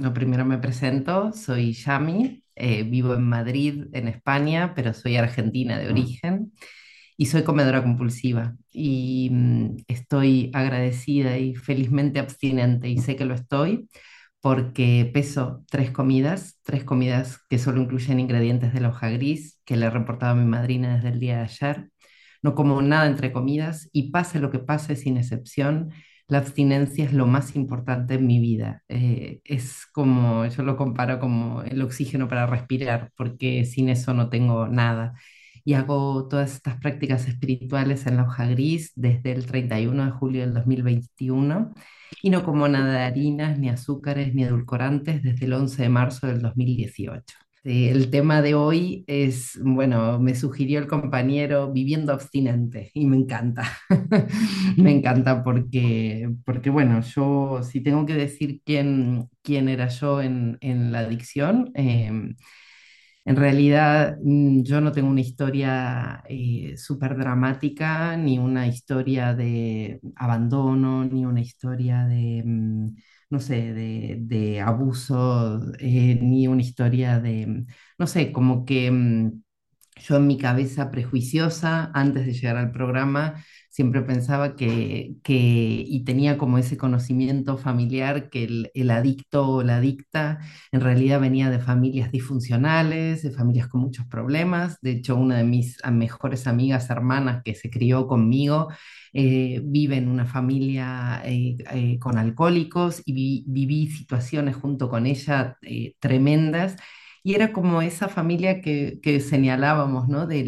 lo primero me presento, soy Yami, eh, vivo en Madrid, en España, pero soy argentina de origen y soy comedora compulsiva y mm, estoy agradecida y felizmente abstinente y sé que lo estoy porque peso tres comidas, tres comidas que solo incluyen ingredientes de la hoja gris que le he reportado a mi madrina desde el día de ayer. No como nada entre comidas y pase lo que pase, sin excepción, la abstinencia es lo más importante en mi vida. Eh, es como, yo lo comparo como el oxígeno para respirar, porque sin eso no tengo nada. Y hago todas estas prácticas espirituales en la hoja gris desde el 31 de julio del 2021 y no como nada de harinas, ni azúcares, ni edulcorantes desde el 11 de marzo del 2018. El tema de hoy es, bueno, me sugirió el compañero viviendo abstinente y me encanta. me encanta porque, porque, bueno, yo si tengo que decir quién, quién era yo en, en la adicción, em, en realidad mm, yo no tengo una historia eh, súper dramática, ni una historia de abandono, ni una historia de... mm, no sé, de, de abuso, eh, ni una historia de, no sé, como que mm, yo en mi cabeza prejuiciosa, antes de llegar al programa, siempre pensaba que, que y tenía como ese conocimiento familiar que el, el adicto o la adicta en realidad venía de familias disfuncionales, de familias con muchos problemas. De hecho, una de mis mejores amigas, hermanas, que se crió conmigo, eh, vive en una familia eh, eh, con alcohólicos y vi- viví situaciones junto con ella tremendas. Y era como esa familia que, que señalábamos, ¿no? De,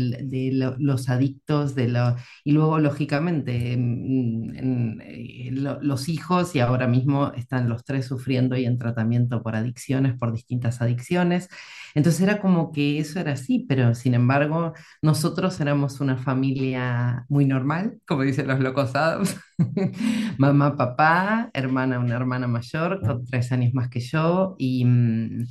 lo- los adictos, de lo- y luego, lógicamente, en- en, eh, lo- los hijos, y ahora mismo están los tres sufriendo y en tratamiento por adicciones, por distintas adicciones. Entonces era como que eso era así, pero sin embargo, nosotros éramos una familia muy normal, como dicen los locos Adams. Mamá, papá, hermana, una hermana mayor con tres años más que yo, y. mm,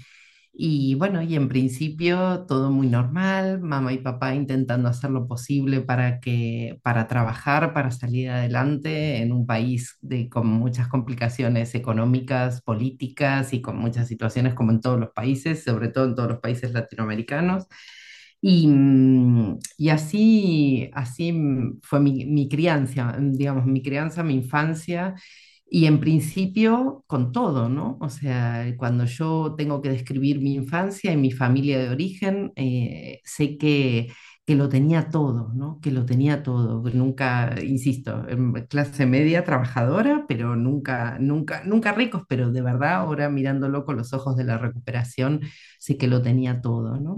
y bueno, y en principio todo muy normal, mamá y papá intentando hacer lo posible para que, para trabajar, para salir adelante en un país de, con muchas complicaciones económicas, políticas y con muchas situaciones como en todos los países, sobre todo en todos los países latinoamericanos. Y, mm, y así, así fue mi, mi crianza, digamos, mi crianza, mi infancia, y en principio con todo, ¿no? O sea, cuando yo tengo que describir mi infancia y mi familia de origen, eh, sé que, que lo tenía todo, ¿no? Que lo tenía todo. Nunca, insisto, en clase media, trabajadora, pero nunca, nunca, nunca ricos, pero de verdad, ahora mirándolo con los ojos de la recuperación, sé que lo tenía todo, ¿no?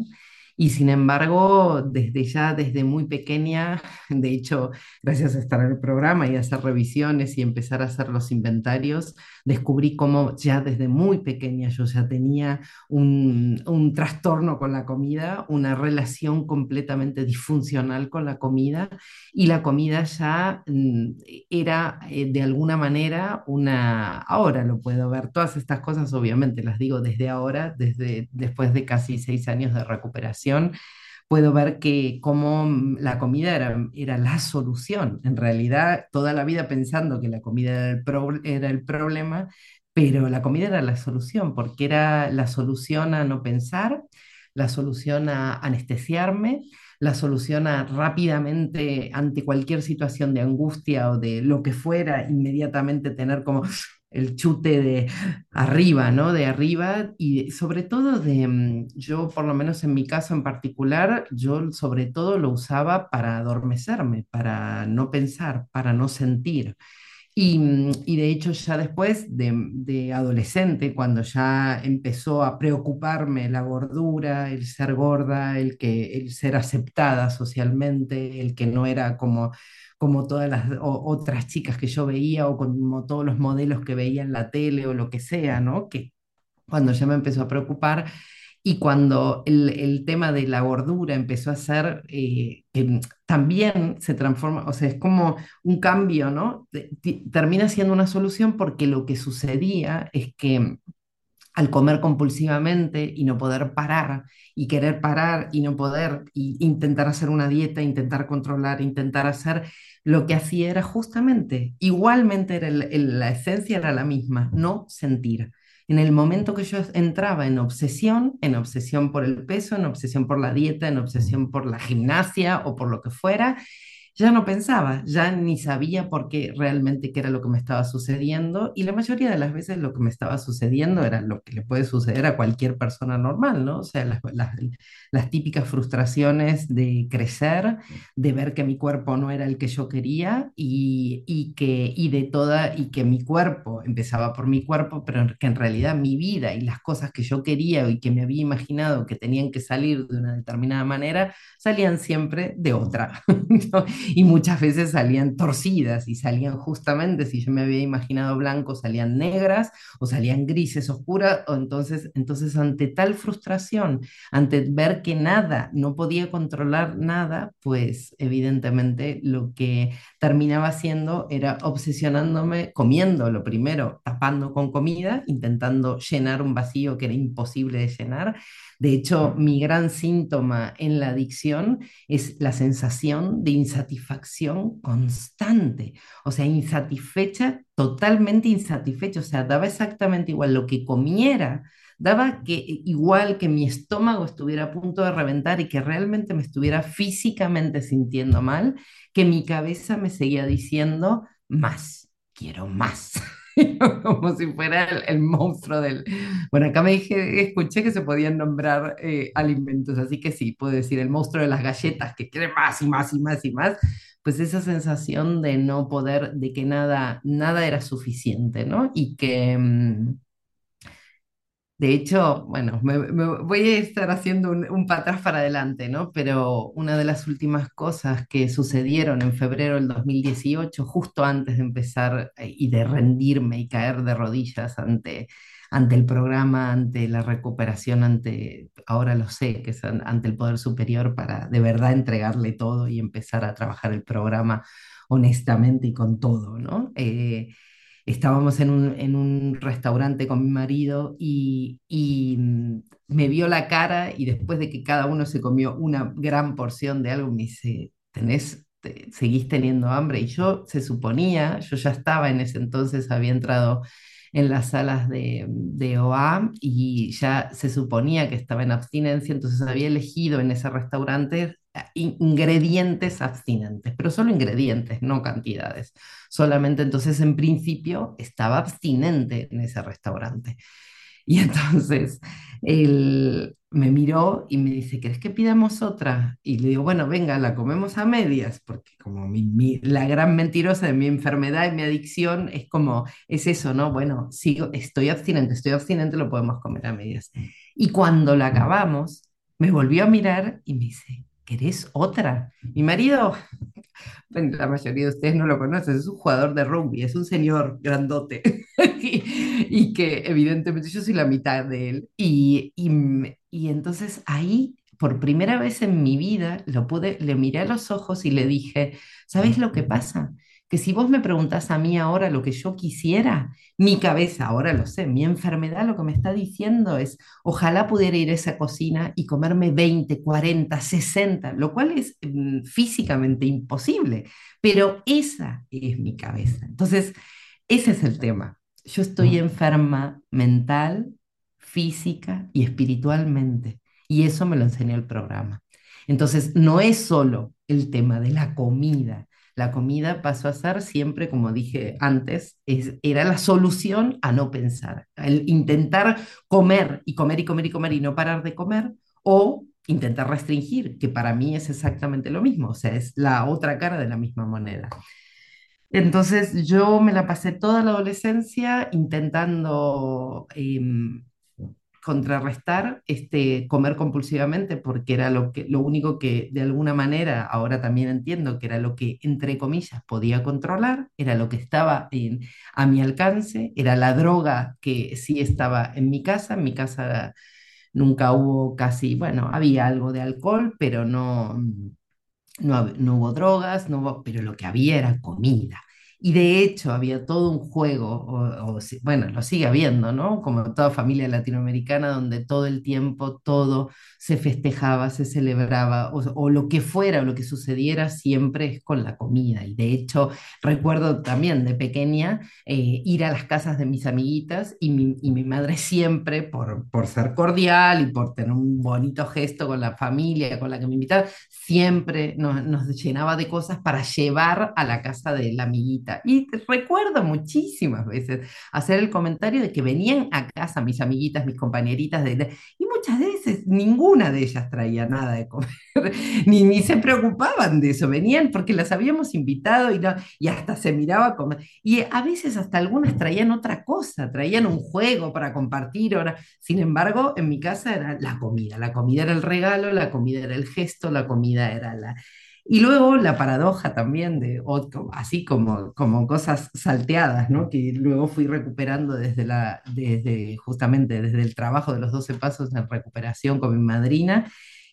Y sin embargo, desde ya, desde muy pequeña, de hecho, gracias a estar en el programa y hacer revisiones y empezar a hacer los inventarios, descubrí cómo ya desde muy pequeña yo ya tenía un, un trastorno con la comida, una relación completamente disfuncional con la comida y la comida ya mm, era eh, de alguna manera una, ahora lo puedo ver, todas estas cosas obviamente las digo desde ahora, desde después de casi seis años de recuperación puedo ver que como la comida era, era la solución. En realidad, toda la vida pensando que la comida era el, era el problema, pero la comida era la solución, porque era la solución a no pensar, la solución a anestesiarme, la solución a rápidamente, ante cualquier situación de angustia o de lo que fuera, inmediatamente tener como el chute de arriba, ¿no? De arriba y sobre todo de, mm, yo por lo menos en mi caso en particular, yo sobre todo lo usaba para adormecerme, para no pensar, para no sentir. Y, mm, y de hecho ya después de, de adolescente, cuando ya empezó a preocuparme la gordura, el ser gorda, el que, el ser aceptada socialmente, el que no era como, como todas las otras chicas que yo veía o como todos los modelos que veía en la tele o lo que sea, ¿no? Que cuando ya me empezó a preocupar y cuando el, tema de la gordura empezó a ser, eh, también se transforma, o sea, es como un cambio, ¿no? Termina siendo una solución porque lo que sucedía es que al comer compulsivamente y no poder parar, y querer parar y no poder, y intentar hacer una dieta, intentar controlar, intentar hacer, lo que hacía era justamente, igualmente era la esencia era la misma, no sentir. en el momento que yo entraba en obsesión, en obsesión por el peso, en obsesión por la dieta, en obsesión por la gimnasia o por lo que fuera, ya no pensaba, ya ni sabía por qué realmente qué era lo que me estaba sucediendo y la mayoría de las veces lo que me estaba sucediendo era lo que le puede suceder a cualquier persona normal, ¿no? O sea, las, las, las típicas frustraciones de crecer, de ver que mi cuerpo no era el que yo quería y, y que y de toda y que mi cuerpo empezaba por mi cuerpo, pero que en realidad mi vida y las cosas que yo quería y que me había imaginado que tenían que salir de una determinada manera salían siempre de otra. ¿no? Y muchas veces salían torcidas y salían justamente, si yo me había imaginado blanco, salían negras o salían grises oscuras, o entonces, entonces ante tal frustración, ante ver que nada, no podía controlar nada, pues evidentemente lo que terminaba haciendo era obsesionándome, comiendo lo primero, tapando con comida, intentando llenar un vacío que era imposible de llenar, de hecho, mi gran síntoma en la adicción es la sensación de insatisfacción constante, o sea, insatisfecha, totalmente insatisfecha, o sea, daba exactamente igual lo que comiera, daba que igual que mi estómago estuviera a punto de reventar y que realmente me estuviera físicamente sintiendo mal, que mi cabeza me seguía diciendo más, quiero más. como si fuera el, monstruo del... Bueno, acá me dije, escuché que se podían nombrar eh, alimentos, así que sí, puedo decir el monstruo de las galletas, que quiere más y más y más y más, pues esa sensación de no poder, de que nada, nada era suficiente, ¿no? Y que... Mm, de hecho, bueno, me, voy a estar haciendo un, un para atrás para adelante, ¿no? Pero una de las últimas cosas que sucedieron en febrero del 2018, justo antes de empezar eh, y de rendirme y caer de rodillas ante, ante el programa, ante la recuperación, ante, ahora lo sé, que es ante el Poder Superior para de verdad entregarle todo y empezar a trabajar el programa honestamente y con todo, ¿no? Eh, estábamos en un, en un restaurante con mi marido y, y, mm, me vio la cara y después de que cada uno se comió una gran porción de algo, me dice, ¿tenés, seguís teniendo hambre? Y yo se suponía, yo ya estaba en ese entonces, había entrado en las salas de, de OA y ya se suponía que estaba en abstinencia, entonces había elegido en ese restaurante ingredientes abstinentes, pero solo ingredientes, no cantidades. Solamente entonces en principio estaba abstinente en ese restaurante. Y entonces él me miró y me dice, ¿querés que pidamos otra? Y le digo, bueno, venga, la comemos a medias, porque como la gran mentirosa de mi enfermedad y mi adicción es como, es eso, ¿no? Bueno, sigo, estoy abstinente, estoy abstinente, lo podemos comer a medias. Y cuando la acabamos, me volvió a mirar y me dice, ¿querés otra? Mi marido, la mayoría de ustedes no lo conocen, es un jugador de rugby, es un señor grandote y, que evidentemente yo soy la mitad de él. Y, y, y, entonces ahí, por primera vez en mi vida, lo pude, le miré a los ojos y le dije, ¿sabes lo que pasa? Que si vos me preguntás a mí ahora lo que yo quisiera, mi cabeza, ahora lo sé, mi enfermedad lo que me está diciendo es, ojalá pudiera ir a esa cocina y comerme 20, 40, 60, lo cual es mm, físicamente imposible, pero esa es mi cabeza. Entonces, ese es el tema. Yo estoy enferma mental, física y espiritualmente, y eso me lo enseñó el programa. Entonces, no es solo el tema de la comida, la comida pasó a ser siempre, como dije antes, es, era la solución a no pensar. El intentar comer y comer y comer y comer y no parar de comer o intentar restringir, que para mí es exactamente lo mismo, o sea, es la otra cara de la misma moneda. Entonces yo me la pasé toda la adolescencia intentando em, contrarrestar este comer compulsivamente porque era lo que lo único que de alguna manera ahora también entiendo que era lo que entre comillas podía controlar, era lo que estaba en, a mi alcance, era la droga que sí estaba en mi casa, en mi casa nunca hubo casi, bueno, había algo de alcohol, pero no no, no hubo drogas, no pero lo que había era comida Y de hecho había todo un juego, o, o bueno, lo sigue habiendo, ¿no? Como toda familia latinoamericana, donde todo el tiempo todo se festejaba, se celebraba, o, lo que fuera, o lo que sucediera, siempre es con la comida. Y de hecho, recuerdo también de pequeña eh, ir a las casas de mis amiguitas y mi, y mi madre siempre, por, por ser cordial y por tener un bonito gesto con la familia con la que me invitaba, siempre nos, nos llenaba de cosas para llevar a la casa de la amiguita. Y recuerdo muchísimas veces hacer el comentario de que venían a casa mis amiguitas, mis compañeritas, de, y muchas veces de ellas traía nada de comer, ni, ni se preocupaban de eso, venían porque las habíamos invitado y, no, y hasta se miraba como... Y a veces hasta algunas traían otra cosa, traían un juego para compartir. Ahora, sin embargo, en mi casa era la comida, la comida era el regalo, la comida era el gesto, la comida era la... Y luego la paradoja también de así como, como cosas salteadas, ¿no? Que luego fui recuperando desde la, desde, justamente desde el trabajo de los 12 pasos en recuperación con mi madrina,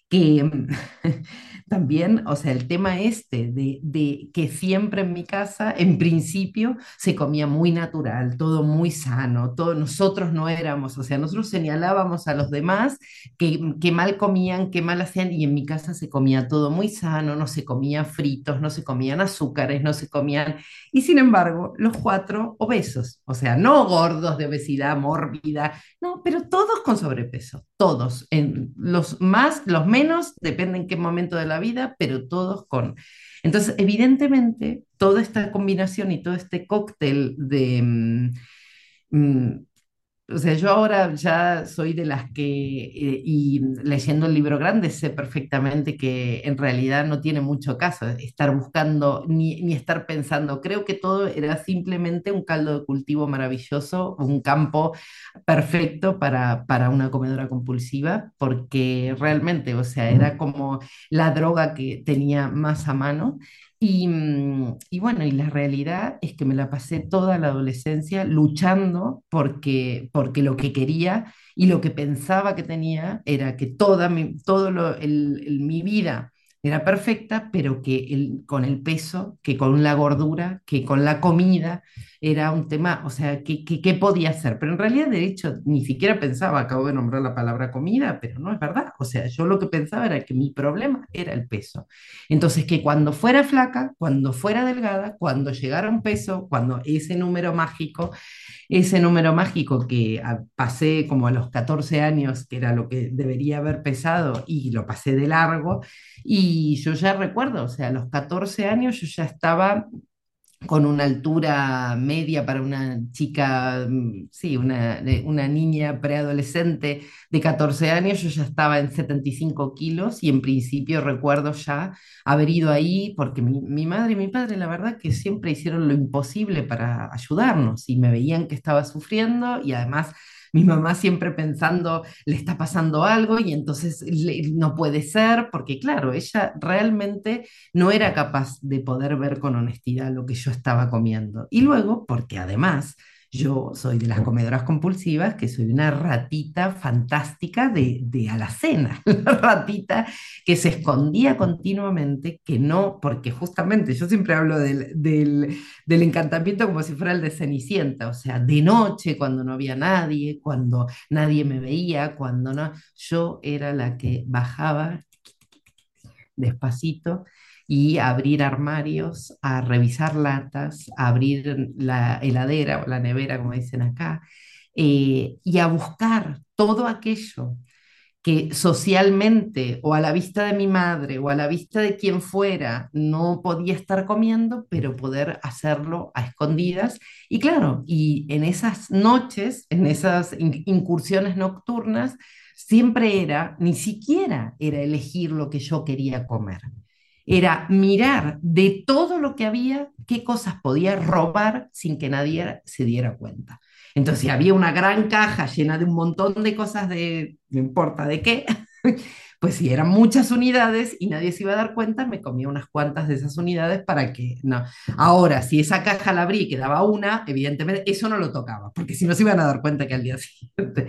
que mm, también, o sea, el tema este de, de que siempre en mi casa, en principio, se comía muy natural, todo muy sano, todo, nosotros no éramos, o sea, nosotros señalábamos a los demás que, que mal comían, que mal hacían, y en mi casa se comía todo muy sano, no se comían fritos, no se comían azúcares, no se comían, y sin embargo, los cuatro obesos, o sea, no gordos de obesidad mórbida, no, pero todos con sobrepeso, todos, en los más, los menos, depende en qué momento de la vida, pero todos con... Entonces, evidentemente, toda esta combinación y todo este cóctel de, mm, mm, o sea, yo ahora ya soy de las que, eh, y leyendo el libro grande, sé perfectamente que en realidad no tiene mucho caso estar buscando ni, ni estar pensando. Creo que todo era simplemente un caldo de cultivo maravilloso, un campo perfecto para, para una comedora compulsiva, porque realmente, o sea, era como la droga que tenía más a mano. Y, mm, y bueno, y la realidad es que me la pasé toda la adolescencia luchando porque, porque lo que quería y lo que pensaba que tenía era que toda mi, todo el- mi vida era perfecta, pero que el- con el peso, que con la gordura, que con la comida, era un tema, o sea, ¿qué, qué, qué podía hacer? Pero en realidad, de hecho, ni siquiera pensaba, acabo de nombrar la palabra comida, pero no es verdad. O sea, yo lo que pensaba era que mi problema era el peso. Entonces, que cuando fuera flaca, cuando fuera delgada, cuando llegara un peso, cuando ese número mágico, ese número mágico que ah, pasé como a los 14 años, que era lo que debería haber pesado, y lo pasé de largo, y yo ya recuerdo, o sea, a los 14 años yo ya estaba con una altura media para una chica, mm, sí, una, una niña preadolescente de 14 años, yo ya estaba en 75 kilos y en principio recuerdo ya haber ido ahí porque mi, mi madre y mi padre, la verdad que siempre hicieron lo imposible para ayudarnos y me veían que estaba sufriendo y además... Mi mamá siempre pensando, le está pasando algo y entonces no puede ser, porque claro, ella realmente no era capaz de poder ver con honestidad lo que yo estaba comiendo. Y luego, porque además yo soy de las comedoras compulsivas, que soy una ratita fantástica de, de alacena, la ratita que se escondía continuamente, que no, porque justamente yo siempre hablo del, del, del encantamiento como si fuera el de Cenicienta, o sea, de noche, cuando no había nadie, cuando nadie me veía, cuando no, yo era la que bajaba despacito y abrir armarios, a revisar latas, a abrir la heladera o la nevera, como dicen acá, eh, y a buscar todo aquello que socialmente o a la vista de mi madre o a la vista de quien fuera no podía estar comiendo, pero poder hacerlo a escondidas. Y claro, y en esas noches, en esas in- incursiones nocturnas, siempre era, ni siquiera era elegir lo que yo quería comer. Era mirar de todo lo que había, qué cosas podía robar sin que nadie se diera cuenta. Entonces, había una gran caja llena de un montón de cosas de, no importa de qué, pues si eran muchas unidades y nadie se iba a dar cuenta, me comía unas cuantas de esas unidades para que no. Ahora, si esa caja la abrí y quedaba una, evidentemente eso no lo tocaba, porque si no se iban a dar cuenta que al día siguiente.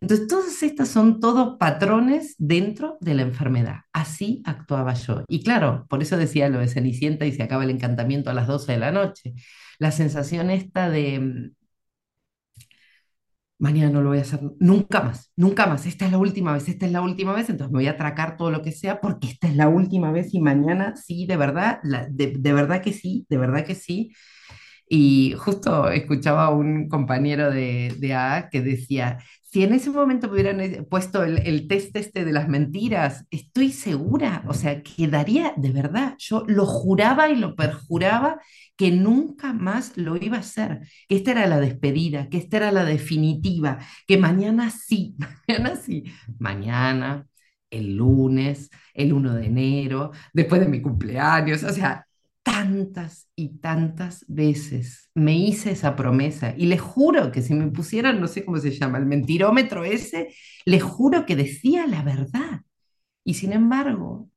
Entonces, todas estas son todos patrones dentro de la enfermedad. Así actuaba yo. Y claro, por eso decía lo de Cenicienta y se acaba el encantamiento a las 12 de la noche. La sensación esta de mañana no lo voy a hacer nunca más, nunca más, esta es la última vez, esta es la última vez, entonces me voy a atracar todo lo que sea porque esta es la última vez y mañana sí, de verdad, de, de, verdad que sí, de verdad que sí. Y justo escuchaba a un compañero de, de AA que decía, si en ese momento me hubieran eh, puesto el, test este de las mentiras, estoy segura, o sea, quedaría de verdad, yo lo juraba y lo perjuraba que nunca más lo iba a hacer, que esta era la despedida, que esta era la definitiva, que mañana sí, mañana sí, mañana, el lunes, el 1 de enero, después de mi cumpleaños, o sea, tantas y tantas veces me hice esa promesa y les juro que si me pusieran, no sé cómo se llama, el mentirómetro ese, les juro que decía la verdad. Y sin embargo,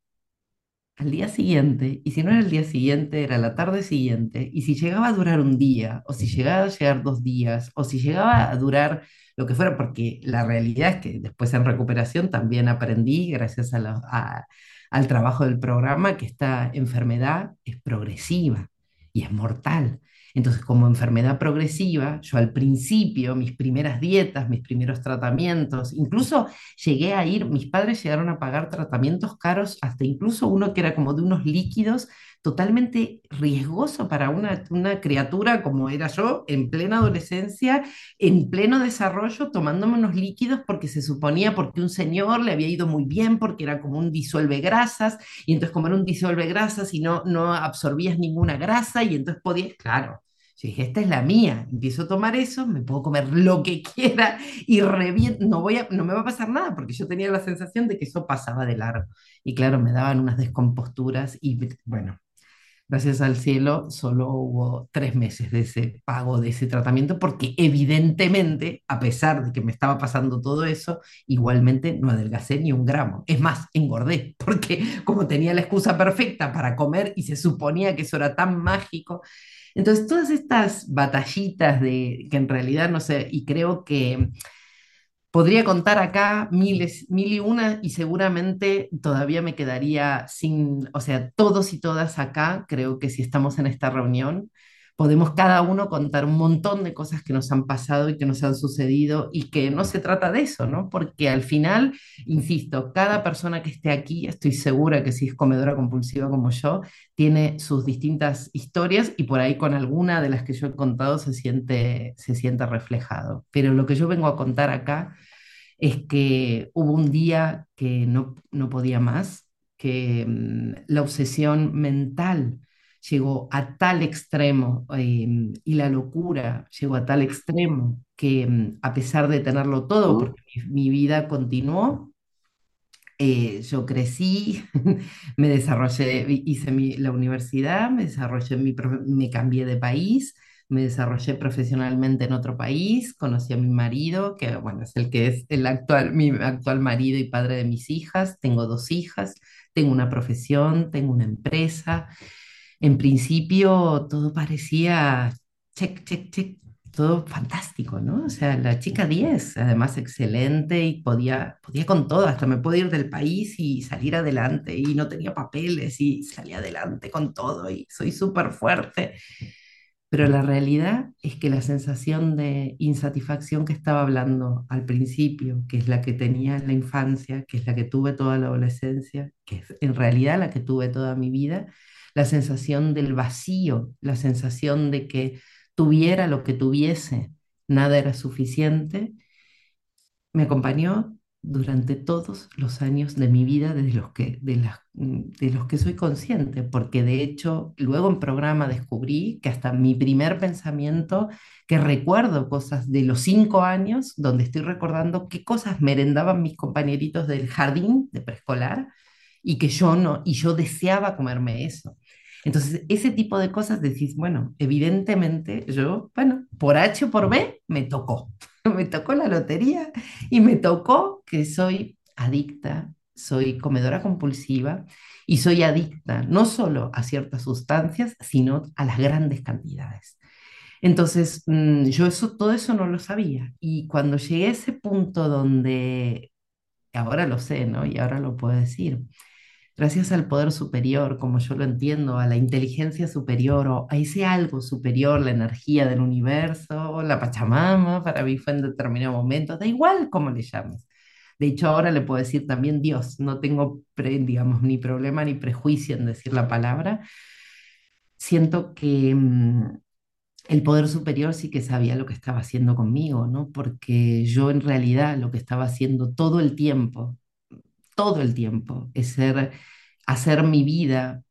al día siguiente, y si no era el día siguiente, era la tarde siguiente, y si llegaba a durar un día, o si llegaba a llegar dos días, o si llegaba a durar lo que fuera, porque la realidad es que después en recuperación también aprendí, gracias a, la, a al trabajo del programa que esta enfermedad es progresiva y es mortal. Entonces, como enfermedad progresiva, yo al principio, mis primeras dietas, mis primeros tratamientos, incluso llegué a ir, mis padres llegaron a pagar tratamientos caros, hasta incluso uno que era como de unos líquidos totalmente riesgoso para una, una criatura como era yo, en plena adolescencia, en pleno desarrollo, tomándome unos líquidos porque se suponía porque un señor le había ido muy bien, porque era como un disuelve grasas, y entonces como un disuelve grasas y no, no absorbías ninguna grasa, y entonces podías, claro. Yo dije, esta es la mía, empiezo a tomar eso, me puedo comer lo que quiera y reviento, no, voy a, no me va a pasar nada, porque yo tenía la sensación de que eso pasaba de largo. Y claro, me daban unas descomposturas y bueno, Gracias al cielo, solo hubo tres meses de ese pago de ese tratamiento, porque evidentemente, a pesar de que me estaba pasando todo eso, igualmente no adelgacé ni un gramo. Es más, engordé, porque como tenía la excusa perfecta para comer y se suponía que eso era tan mágico. Entonces, todas estas batallitas de que en realidad no sé, y creo que Podría contar acá miles, mil y una y seguramente todavía me quedaría sin, o sea, todos y todas acá, creo que si estamos en esta reunión, podemos cada uno contar un montón de cosas que nos han pasado y que nos han sucedido y que no se trata de eso, ¿no? Porque al final, insisto, cada persona que esté aquí, estoy segura que si es comedora compulsiva como yo, tiene sus distintas historias y por ahí con alguna de las que yo he contado se siente, se siente reflejado. Pero lo que yo vengo a contar acá es que hubo un día que no, no podía más, que mm, la obsesión mental llegó a tal extremo em, y la locura llegó a tal extremo que mm, a pesar de tenerlo todo, porque mi, vida continuó, eh, yo crecí, me desarrollé, hice la universidad, me desarrollé, mi, me cambié de país, me desarrollé profesionalmente en otro país, conocí a mi marido, que bueno, es el que es el actual, mi actual marido y padre de mis hijas, tengo dos hijas, tengo una profesión, tengo una empresa. En principio todo parecía check, check, check, todo fantástico, ¿no? O sea, la chica 10, además excelente y podía, podía con todo, hasta me puedo ir del país y salir adelante y no tenía papeles y salí adelante con todo y soy súper fuerte. Pero la realidad es que la sensación de insatisfacción que estaba hablando al principio, que es la que tenía en la infancia, que es la que tuve toda la adolescencia, que es en realidad la que tuve toda mi vida, la sensación del vacío, la sensación de que tuviera lo que tuviese, nada era suficiente, me acompañó durante todos los años de mi vida desde los que, de, de los que soy consciente, porque de hecho luego en programa descubrí que hasta mi primer pensamiento, que recuerdo cosas de los cinco años, donde estoy recordando qué cosas merendaban mis compañeritos del jardín de preescolar y que yo no, y yo deseaba comerme eso. Entonces, ese tipo de cosas decís, bueno, evidentemente yo, bueno, por H o por B, me tocó. me tocó la lotería y me tocó que soy adicta soy comedora compulsiva y soy adicta no solo a ciertas sustancias, sino a las grandes cantidades. Entonces, mm, yo eso, todo eso no lo sabía. Y cuando llegué a ese punto donde, ahora lo sé, ¿no? Y ahora lo puedo decir, gracias al poder superior, como yo lo entiendo, a la inteligencia superior o a ese algo superior, la energía del universo, la Pachamama, para mí fue en determinado momento, da igual cómo le llames. De hecho, ahora le puedo decir también Dios, no tengo, digamos, ni problema ni prejuicio en decir la palabra. Siento que mm, el poder superior sí que sabía lo que estaba haciendo conmigo, ¿no? Porque yo en realidad lo que estaba haciendo todo el tiempo, todo el tiempo, es hacer mi vida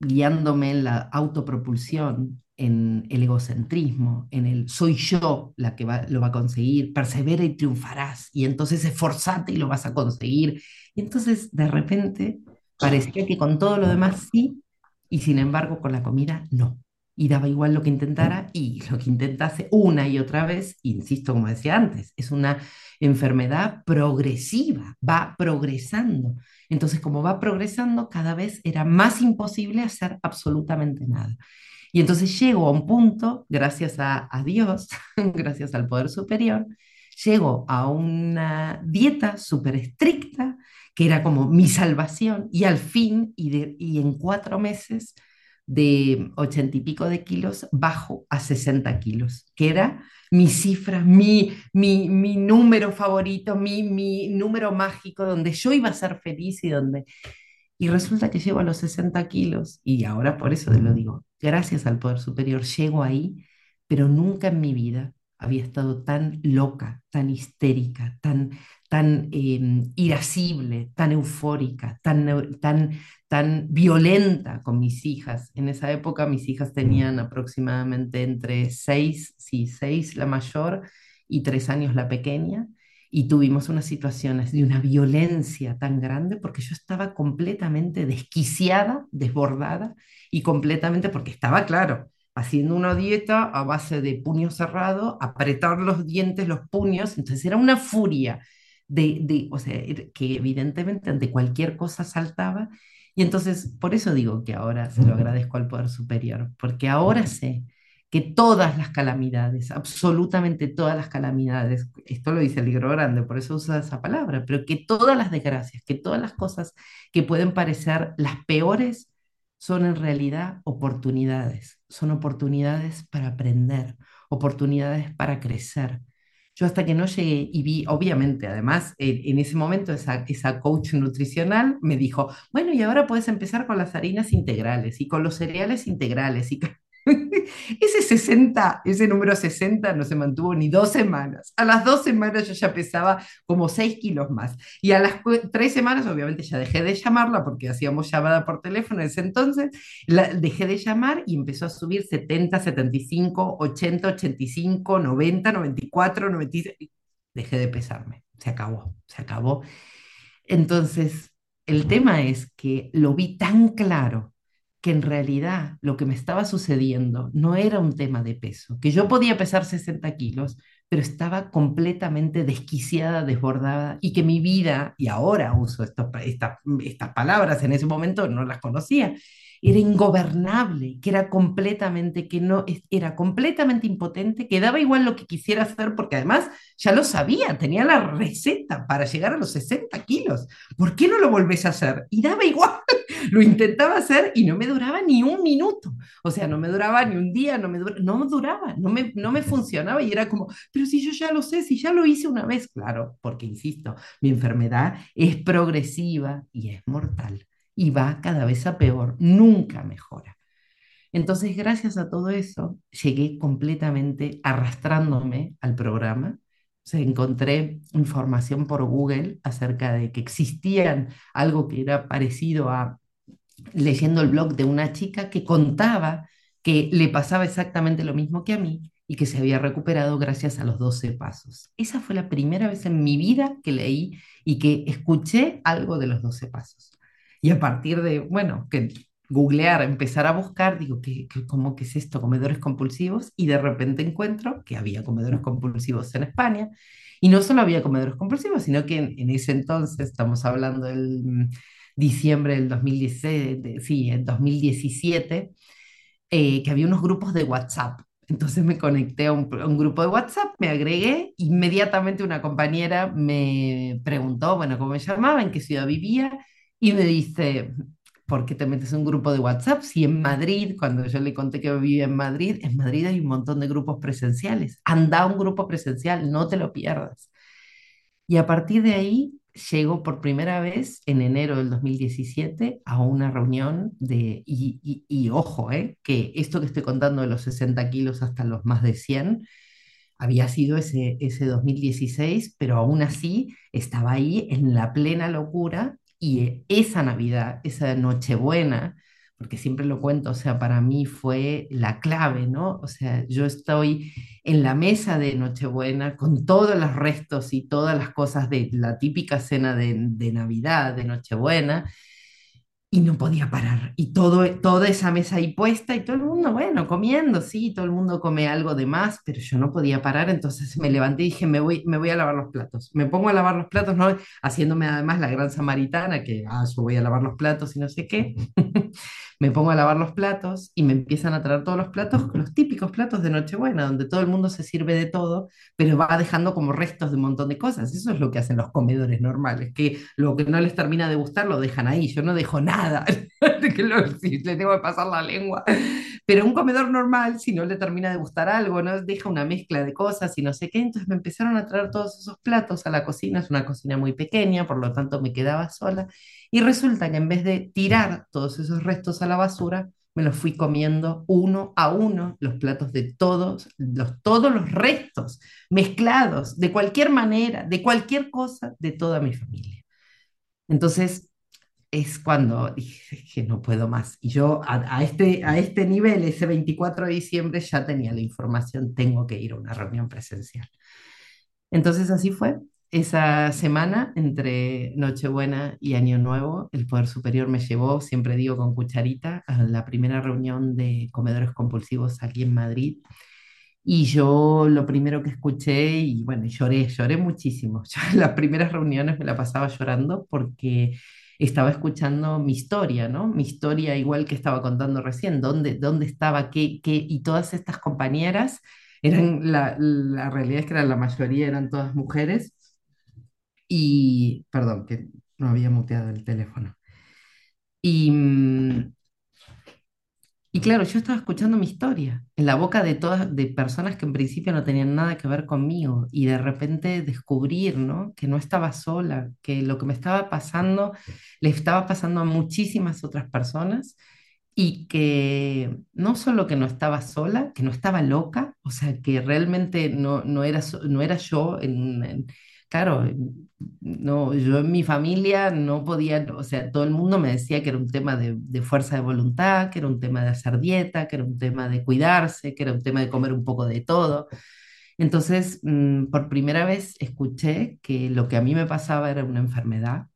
guiándome en la autopropulsión, en el egocentrismo, en el soy yo la que lo va a conseguir, persevera y triunfarás, y entonces esforzate y lo vas a conseguir. Y entonces de repente parecía que con todo lo demás sí, y sin embargo con la comida no. Y daba igual lo que intentara y lo que intentase una y otra vez, insisto, como decía antes, es una enfermedad progresiva, va progresando. Entonces, como va progresando, cada vez era más imposible hacer absolutamente nada. Y entonces llego a un punto, gracias a, Dios, gracias al poder superior, llego a una dieta súper estricta, que era como mi salvación, y al fin, y, y en cuatro meses, de ochenta y pico de kilos, bajo a 60 kilos, que era mi cifra, mi, mi, mi número favorito, mi, mi número mágico, donde yo iba a ser feliz y donde y resulta que llego a los 60 kilos y ahora por eso te lo digo, gracias al poder superior llego ahí, pero nunca en mi vida había estado tan loca, tan histérica, tan, tan em, irascible, tan eufórica, tan, tan, tan violenta con mis hijas. En esa época mis hijas tenían aproximadamente entre seis, sí, seis la mayor y tres años la pequeña. Y tuvimos unas situaciones de una violencia tan grande porque yo estaba completamente desquiciada, desbordada y completamente porque estaba claro, haciendo una dieta a base de puño cerrado, apretar los dientes, los puños, entonces era una furia de, de o sea, que evidentemente ante cualquier cosa saltaba. Y entonces por eso digo que ahora se lo agradezco al Poder Superior, porque ahora sé que todas las calamidades, absolutamente todas las calamidades, esto lo dice el libro grande, por eso usa esa palabra, pero que todas las desgracias, que todas las cosas que pueden parecer las peores, son en realidad oportunidades, son oportunidades para aprender, oportunidades para crecer. Yo hasta que no llegué y vi, obviamente, además, en, ese momento esa, esa coach nutricional me dijo, bueno, y ahora puedes empezar con las harinas integrales y con los cereales integrales y Ese 60, ese número 60 no se mantuvo ni dos semanas. A las dos semanas yo ya pesaba como 6 kilos más. Y a las tres semanas, obviamente, ya dejé de llamarla porque hacíamos llamada por teléfono en ese entonces. La, dejé de llamar y empezó a subir 70, 75, 80, 85, 90, 94, 96. Dejé de pesarme. Se acabó, se acabó. Entonces, el tema es que lo vi tan claro que en realidad lo que me estaba sucediendo no era un tema de peso, que yo podía pesar 60 kilos, pero estaba completamente desquiciada, desbordada y que mi vida, y ahora uso estas, estas palabras, en ese momento no las conocía, era ingobernable, que era completamente, que no, era completamente impotente, que daba igual lo que quisiera hacer, porque además ya lo sabía, tenía la receta para llegar a los 60 kilos. ¿Por qué no lo volvés a hacer? Y daba igual, lo intentaba hacer y no me duraba ni un minuto. O sea, no me duraba ni un día, no me, duraba, no duraba, no me, no me funcionaba y era como, pero si yo ya lo sé, si ya lo hice una vez, claro, porque insisto, mi enfermedad es progresiva y es mortal y va cada vez a peor, nunca mejora. Entonces, gracias a todo eso, llegué completamente arrastrándome al programa. O encontré información por Google acerca de que existían algo que era parecido a leyendo el blog de una chica que contaba que le pasaba exactamente lo mismo que a mí y que se había recuperado gracias a los 12 pasos. Esa fue la primera vez en mi vida que leí y que escuché algo de los 12 pasos. Y a partir de, bueno, que googlear, empezar a buscar, digo, ¿qué, cómo que es esto? Comedores compulsivos. Y de repente encuentro que había comedores compulsivos en España. Y no solo había comedores compulsivos, sino que en, en ese entonces, estamos hablando del diciembre del 2016, de- sí, en 2017, eh, que había unos grupos de WhatsApp. Entonces me conecté a un, a un grupo de WhatsApp, me agregué, inmediatamente una compañera me preguntó, bueno, cómo me llamaba, en qué ciudad vivía, y me dice, ¿por qué te metes en un grupo de WhatsApp? Si en Madrid, cuando yo le conté que vivía en Madrid, en Madrid hay un montón de grupos presenciales. Anda a un grupo presencial, no te lo pierdas. Y a partir de ahí llego por primera vez en enero del 2017 a una reunión de, y, y- ojo, eh, que esto que estoy contando de los 60 kilos hasta los más de 100 había sido ese, ese 2016, pero aún así estaba ahí en la plena locura y esa Navidad, esa Nochebuena, porque siempre lo cuento, o sea, para mí fue la clave, ¿no? O sea, yo estoy en la mesa de Nochebuena con todos los restos y todas las cosas de la típica cena de, de Navidad, de Nochebuena, y no podía parar. Y todo, toda esa mesa ahí puesta y todo el mundo, bueno, comiendo, sí, todo el mundo come algo de más, pero yo no podía parar, entonces me levanté y dije, me voy, me voy a lavar los platos. Me pongo a lavar los platos, ¿no? Haciéndome además la gran samaritana, que, ah, yo voy a lavar los platos y no sé qué. Me pongo a lavar los platos y me empiezan a traer todos los platos, los típicos platos de Nochebuena, donde todo el mundo se sirve de todo, pero va dejando como restos de un montón de cosas. Eso es lo que hacen los comedores normales, que lo que no les termina de gustar lo dejan ahí. Yo no dejo nada, que lo, si le tengo que pasar la lengua. Pero un comedor normal, si no le termina de gustar algo, no deja una mezcla de cosas y no sé qué, entonces me empezaron a traer todos esos platos a la cocina. Es una cocina muy pequeña, por lo tanto me quedaba sola. Y resulta que en vez de tirar todos esos restos a la basura, me los fui comiendo uno a uno, los platos de todos, los, todos los restos mezclados, de cualquier manera, de cualquier cosa, de toda mi familia. Entonces es cuando dije que no puedo más. Y yo a, este, a este nivel, ese 24 de diciembre, ya tenía la información, tengo que ir a una reunión presencial. Entonces así fue. Esa semana, entre Nochebuena y Año Nuevo, el Poder Superior me llevó, siempre digo con cucharita, a la primera reunión de comedores compulsivos aquí en Madrid. Y yo lo primero que escuché, y bueno, lloré, lloré muchísimo. Yo en las primeras reuniones me la pasaba llorando porque estaba escuchando mi historia, ¿no? Mi historia igual que estaba contando recién, dónde, dónde estaba, qué, qué, y todas estas compañeras eran, la, la realidad es que la mayoría eran todas mujeres y, perdón, que no había muteado el teléfono. Y, mm, y claro, yo estaba escuchando mi historia en la boca de todas, de personas que en principio no tenían nada que ver conmigo y de repente descubrir, ¿no? Que no estaba sola, que lo que me estaba pasando le estaba pasando a muchísimas otras personas y que no solo que no estaba sola, que no estaba loca, o sea, que realmente no, no era, no era yo, en, en- claro, no, yo en mi familia no podía, o sea, todo el mundo me decía que era un tema de, de fuerza de voluntad, que era un tema de hacer dieta, que era un tema de cuidarse, que era un tema de comer un poco de todo. Entonces, mm, por primera vez escuché que lo que a mí me pasaba era una enfermedad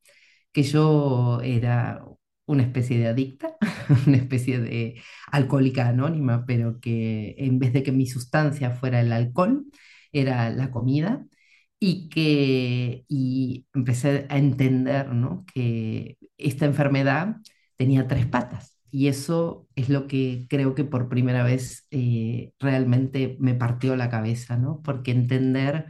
que yo era una especie de adicta, una especie de alcohólica anónima, pero que en vez de que mi sustancia fuera el alcohol, era la comida, y que y empecé a entender, ¿no? que esta enfermedad tenía tres patas. Y eso es lo que creo que por primera vez eh, realmente me partió la cabeza, ¿no? Porque entender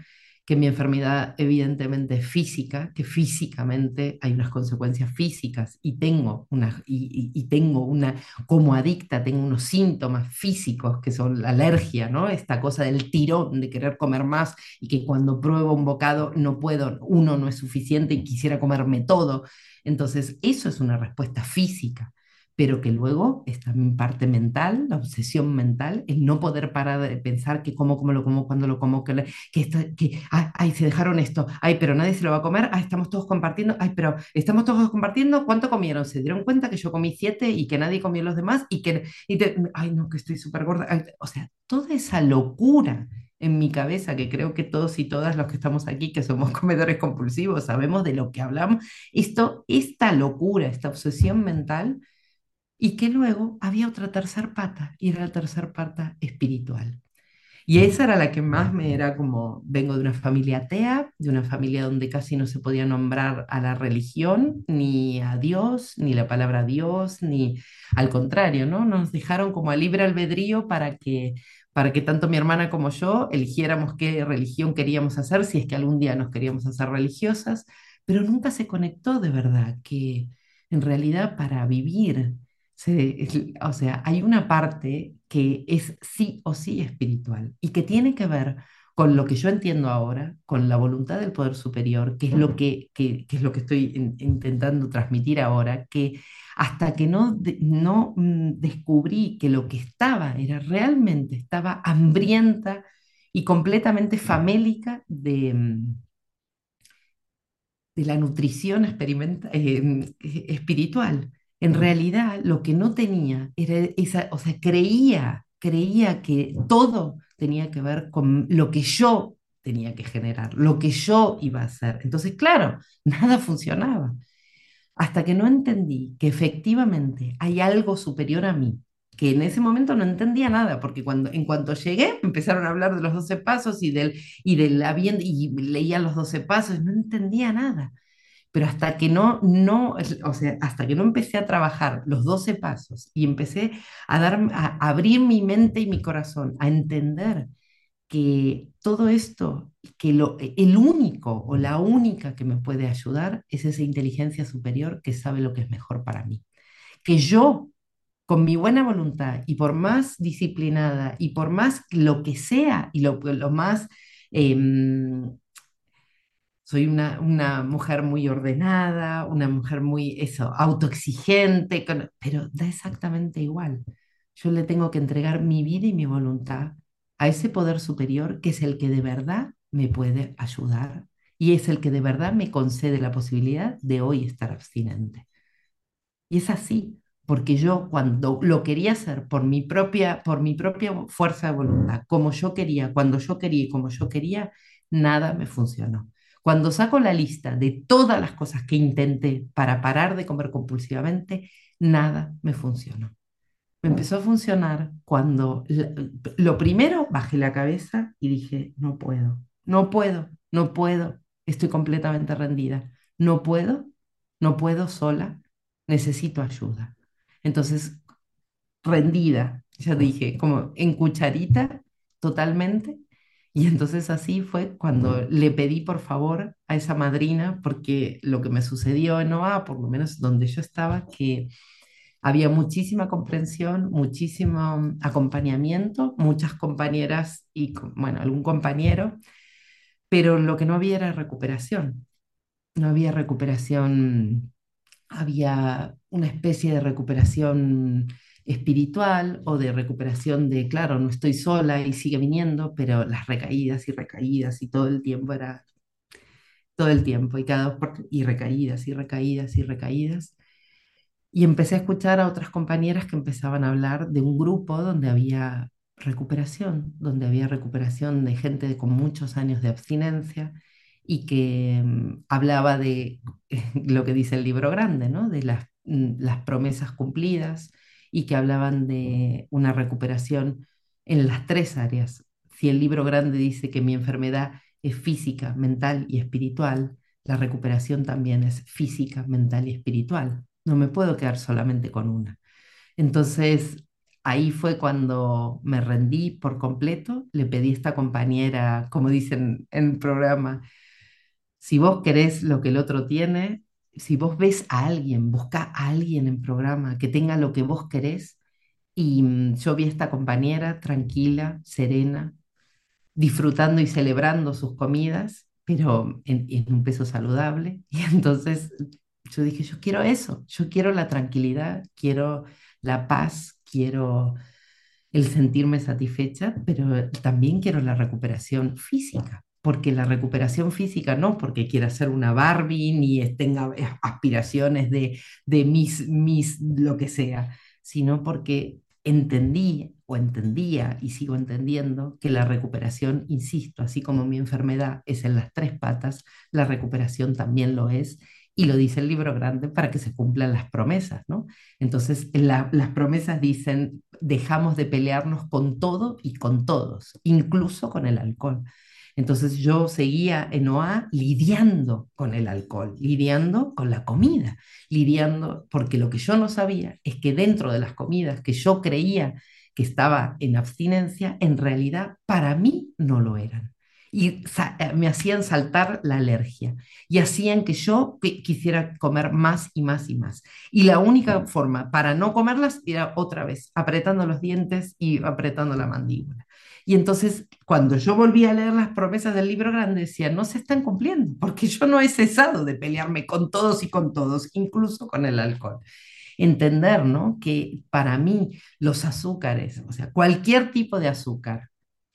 que mi enfermedad evidentemente es física, que físicamente hay unas consecuencias físicas y tengo una, y, y- tengo una, como adicta, tengo unos síntomas físicos que son la alergia, ¿no? Esta cosa del tirón de querer comer más y que cuando pruebo un bocado no puedo, uno no es suficiente y quisiera comerme todo. Entonces, eso es una respuesta física pero que luego está mi parte mental, la obsesión mental, el no poder parar de pensar que como, cómo lo como, cuándo lo como, que, que, está, que ay, ay, se dejaron esto, ay, pero nadie se lo va a comer, ay, estamos todos compartiendo, ay, pero estamos todos compartiendo, ¿cuánto comieron? Se dieron cuenta que yo comí siete y que nadie comió los demás y que, y te- ay, no, que estoy súper gorda, Ay, o sea, toda esa locura en mi cabeza, que creo que todos y todas los que estamos aquí, que somos comedores compulsivos, sabemos de lo que hablamos, esto, esta locura, esta obsesión mental, y que luego había otra tercer pata, y era la tercer pata espiritual. Y esa era la que más me era como, vengo de una familia atea, de una familia donde casi no se podía nombrar a la religión, ni a Dios, ni la palabra Dios, ni al contrario, ¿no? Nos dejaron como a libre albedrío para que, para que tanto mi hermana como yo eligiéramos qué religión queríamos hacer, si es que algún día nos queríamos hacer religiosas, pero nunca se conectó de verdad que en realidad para vivir se- es- o sea, hay una parte que es sí o sí espiritual y que tiene que ver con lo que yo entiendo ahora, con la voluntad del poder superior, que es lo que, que- que es lo que estoy in- intentando transmitir ahora, que hasta que no, de- no mm, descubrí que lo que estaba era realmente, estaba hambrienta y completamente famélica de, mm, de la nutrición experimenta- eh, eh, espiritual. En realidad, lo que no tenía era esa, o sea, creía, creía que todo tenía que ver con lo que yo tenía que generar, lo que yo iba a hacer. Entonces, claro, nada funcionaba. Hasta que no entendí que efectivamente hay algo superior a mí, que en ese momento no entendía nada, porque cuando, en cuanto llegué empezaron a hablar de los 12 pasos y del, y del y leía los 12 pasos, y no entendía nada. Pero hasta que no, no, o sea, hasta que no empecé a trabajar los 12 pasos y empecé a dar, a abrir mi mente y mi corazón, a entender que todo esto, que lo, el único o la única que me puede ayudar es esa inteligencia superior que sabe lo que es mejor para mí. Que yo, con mi buena voluntad y por más disciplinada y por más lo que sea y lo, lo más em, soy una, una mujer muy ordenada, una mujer muy, eso, autoexigente, pero da exactamente igual. Yo le tengo que entregar mi vida y mi voluntad a ese poder superior que es el que de verdad me puede ayudar y es el que de verdad me concede la posibilidad de hoy estar abstinente. Y es así, porque yo cuando lo quería hacer por mi propia, por mi propia fuerza de voluntad, como yo quería, cuando yo quería y como yo quería, nada me funcionó. Cuando saco la lista de todas las cosas que intenté para parar de comer compulsivamente, nada me funcionó. Me empezó a funcionar cuando lo primero bajé la cabeza y dije, no puedo, no puedo, no puedo, estoy completamente rendida, no puedo, no puedo sola, necesito ayuda. Entonces, rendida, ya dije, como en cucharita totalmente. Y entonces así fue cuando le pedí por favor a esa madrina, porque lo que me sucedió en OA, por lo menos donde yo estaba, que había muchísima comprensión, muchísimo mm, acompañamiento, muchas compañeras y, bueno, algún compañero, pero lo que no había era recuperación. No había recuperación, había una especie de recuperación espiritual o de recuperación de, claro, no estoy sola y sigue viniendo, pero las recaídas y recaídas y todo el tiempo era todo el tiempo y cada y recaídas y recaídas y recaídas. Y empecé a escuchar a otras compañeras que empezaban a hablar de un grupo donde había recuperación, donde había recuperación de gente con muchos años de abstinencia y que mm, hablaba de lo que dice el libro grande, ¿no? De las, mm, las promesas cumplidas y que hablaban de una recuperación en las tres áreas. Si el libro grande dice que mi enfermedad es física, mental y espiritual, la recuperación también es física, mental y espiritual. No me puedo quedar solamente con una. Entonces, ahí fue cuando me rendí por completo, le pedí a esta compañera, como dicen en el programa, si vos querés lo que el otro tiene, si vos ves a alguien, busca a alguien en programa que tenga lo que vos querés. Y mm, yo vi a esta compañera tranquila, serena, disfrutando y celebrando sus comidas, pero en, en un peso saludable. Y entonces yo dije, yo quiero eso, yo quiero la tranquilidad, quiero la paz, quiero el sentirme satisfecha, pero también quiero la recuperación física. Porque la recuperación física no porque quiera ser una Barbie ni tenga aspiraciones de, de mis, mis, lo que sea, sino porque entendí o entendía y sigo entendiendo que la recuperación, insisto, así como mi enfermedad es en las tres patas, la recuperación también lo es y lo dice el libro grande para que se cumplan las promesas, ¿no? Entonces, las promesas dicen, dejamos de pelearnos con todo y con todos, incluso con el alcohol. Entonces yo seguía en OA lidiando con el alcohol, lidiando con la comida, lidiando, porque lo que yo no sabía es que dentro de las comidas que yo creía que estaba en abstinencia, en realidad para mí no lo eran y eh, me hacían saltar la alergia y hacían que yo quisiera comer más y más y más. Y la única forma para no comerlas era otra vez apretando los dientes y apretando la mandíbula. Y entonces, cuando yo volví a leer las promesas del libro grande, decía, no se están cumpliendo, porque yo no he cesado de pelearme con todos y con todos, incluso con el alcohol. Entender, ¿no? Que para mí los azúcares, o sea, cualquier tipo de azúcar,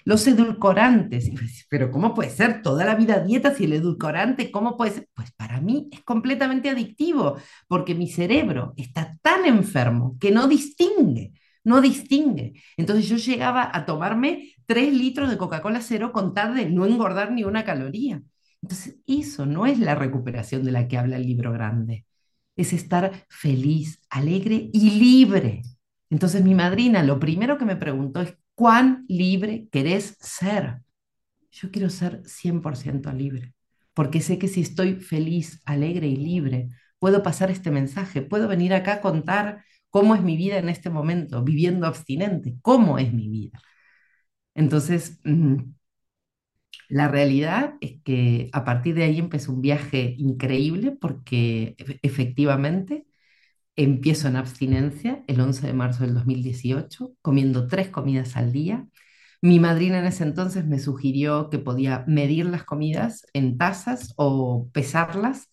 los edulcorantes, pero ¿cómo puede ser toda la vida dieta si el edulcorante, ¿cómo puede ser? Pues para mí es completamente adictivo, porque mi cerebro está tan enfermo que no distingue, no distingue. Entonces yo llegaba a tomarme tres litros de Coca-Cola cero con tal de no engordar ni una caloría. Entonces eso no es la recuperación de la que habla el libro grande, es estar feliz, alegre y libre. Entonces mi madrina lo primero que me preguntó es, ¿Cuán libre querés ser? Yo quiero ser 100% libre, porque sé que si estoy feliz, alegre y libre, puedo pasar este mensaje, puedo venir acá a contar cómo es mi vida en este momento, viviendo abstinente, cómo es mi vida. Entonces, la realidad es que a partir de ahí empezó un viaje increíble porque efectivamente Empiezo en abstinencia el 11 de marzo del 2018, comiendo tres comidas al día. Mi madrina en ese entonces me sugirió que podía medir las comidas en tazas o pesarlas.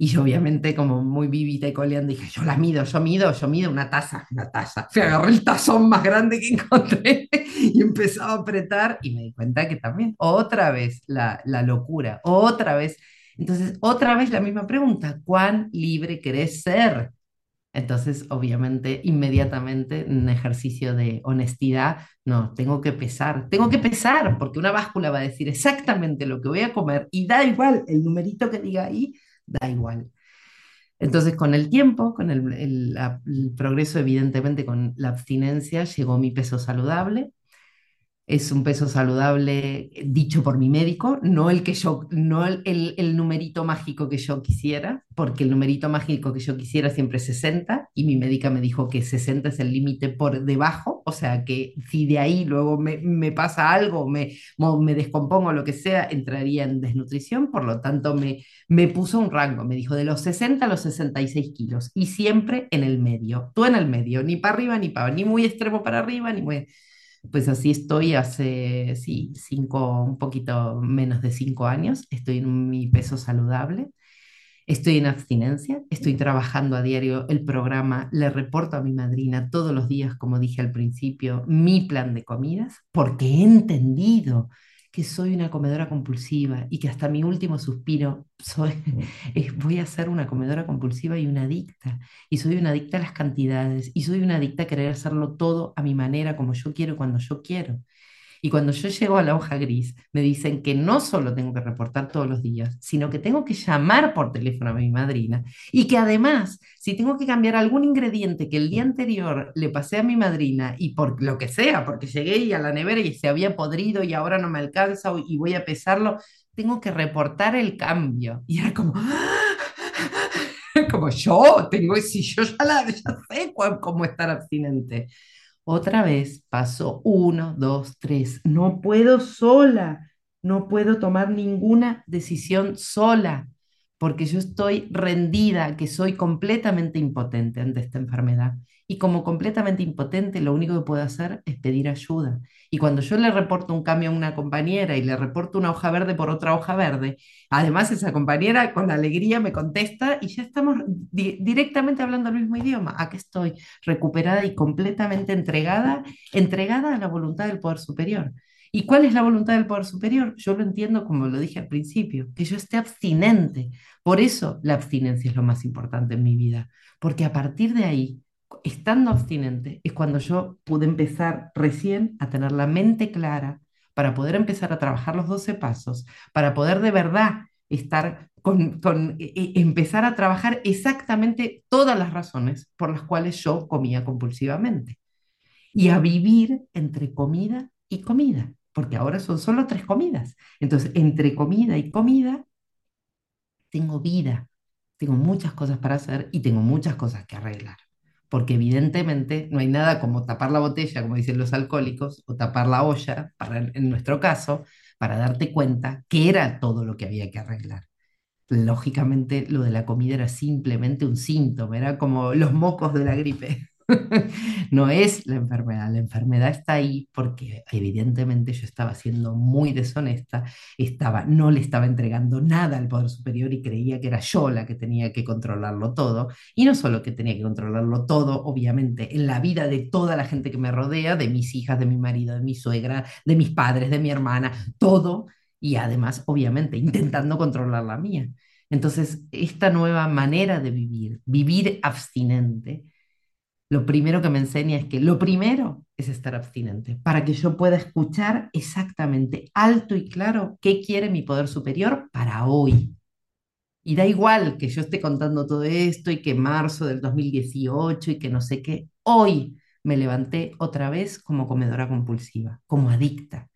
Y yo obviamente como muy vivita y coleando dije, yo la mido, yo mido, yo mido una taza, una taza. Fui, agarré el tazón más grande que encontré y empezaba a apretar y me di cuenta que también, otra vez la, la locura, otra vez. Entonces, otra vez la misma pregunta, ¿cuán libre querés ser? Entonces, obviamente, inmediatamente, un ejercicio de honestidad, no, tengo que pesar, tengo que pesar, porque una báscula va a decir exactamente lo que voy a comer y da igual, el numerito que diga ahí, da igual. Entonces, con el tiempo, con el, progreso, evidentemente, con la abstinencia, llegó mi peso saludable, es un peso saludable dicho por mi médico, no el que yo, no el, el, numerito mágico que yo quisiera, porque el numerito mágico que yo quisiera siempre es 60 y mi médica me dijo que 60 es el límite por debajo, o sea que si de ahí luego me, me pasa algo, me, me descompongo, lo que sea, entraría en desnutrición, por lo tanto me, me puso un rango, me dijo de los 60 a los 66 kilos y siempre en el medio, tú en el medio, ni para arriba ni para, ni muy extremo para arriba, ni muy pues así estoy hace, sí, cinco, un poquito menos de cinco años. Estoy en mi peso saludable. Estoy en abstinencia, estoy trabajando a diario el programa, le reporto a mi madrina todos los días, como dije al principio, mi plan de comidas, porque he entendido que soy una comedora compulsiva y que hasta mi último suspiro soy, voy a ser una comedora compulsiva y una adicta. Y soy una adicta a las cantidades y soy una adicta a querer hacerlo todo a mi manera, como yo quiero, cuando yo quiero. Y cuando yo llego a la hoja gris, me dicen que no solo tengo que reportar todos los días, sino que tengo que llamar por teléfono a mi madrina y que además, si tengo que cambiar algún ingrediente que el día anterior le pasé a mi madrina y por lo que sea, porque llegué y a la nevera y se había podrido y ahora no me alcanza y voy a pesarlo, tengo que reportar el cambio. Y era como... como yo tengo, si yo ya, la, ya sé cómo estar abstinente. Otra vez paso uno, dos, tres. No puedo sola, no puedo tomar ninguna decisión sola, porque yo estoy rendida, que soy completamente impotente ante esta enfermedad. Y como completamente impotente, lo único que puedo hacer es pedir ayuda. Y cuando yo le reporto un cambio a una compañera y le reporto una hoja verde por otra hoja verde, además esa compañera con alegría me contesta y ya estamos directamente hablando el mismo idioma. Aquí estoy recuperada y completamente entregada, entregada a la voluntad del poder superior. ¿Y cuál es la voluntad del poder superior? Yo lo entiendo como lo dije al principio, que yo esté abstinente. Por eso la abstinencia es lo más importante en mi vida, porque a partir de ahí estando abstinente es cuando yo pude empezar recién a tener la mente clara para poder empezar a trabajar los 12 pasos, para poder de verdad estar con, con e, e, empezar a trabajar exactamente todas las razones por las cuales yo comía compulsivamente y a vivir entre comida y comida, porque ahora son solo tres comidas. Entonces, entre comida y comida, tengo vida, tengo muchas cosas para hacer y tengo muchas cosas que arreglar. Porque evidentemente no hay nada como tapar la botella, como dicen los alcohólicos, o tapar la olla, en nuestro caso, para darte cuenta que era todo lo que había que arreglar. Lógicamente, lo de la comida era simplemente un síntoma, era como los mocos de la gripe. no es la enfermedad, la enfermedad está ahí porque evidentemente yo estaba siendo muy deshonesta, estaba, no le estaba entregando nada al Poder Superior y creía que era yo la que tenía que controlarlo todo. Y no solo que tenía que controlarlo todo, obviamente, en la vida de toda la gente que me rodea, de mis hijas, de mi marido, de mi suegra, de mis padres, de mi hermana, todo. Y además, obviamente, intentando controlar la mía. Entonces, esta nueva manera de vivir, vivir abstinente, lo primero que me enseña es que lo primero es estar abstinente, para que yo pueda escuchar exactamente alto y claro qué quiere mi poder superior para hoy. Y da igual que yo esté contando todo esto y que marzo del 2018 y que no sé qué, hoy me levanté otra vez como comedora compulsiva, como adicta.